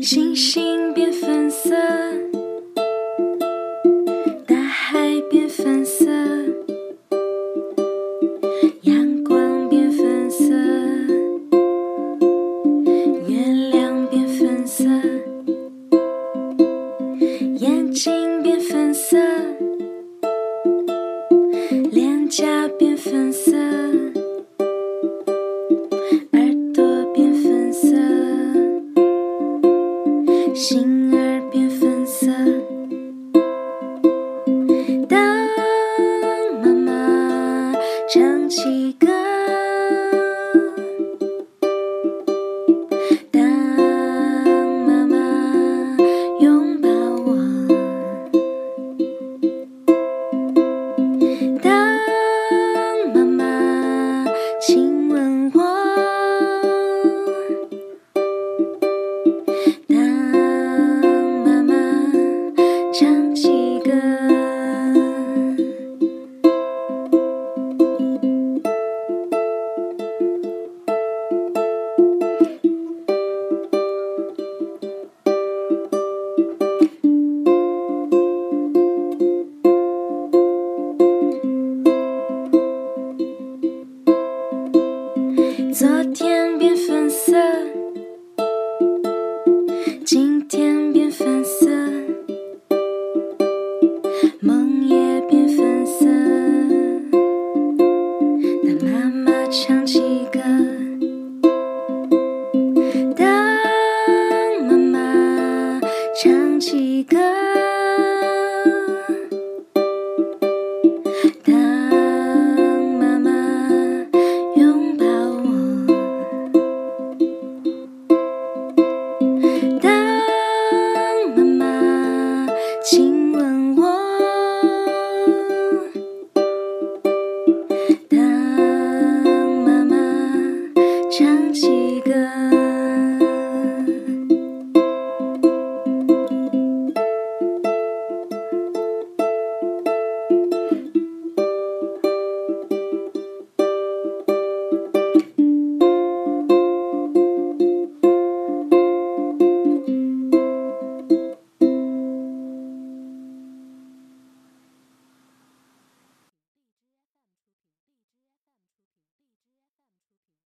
星星变色。脸颊变粉色耳朵变粉色心儿变粉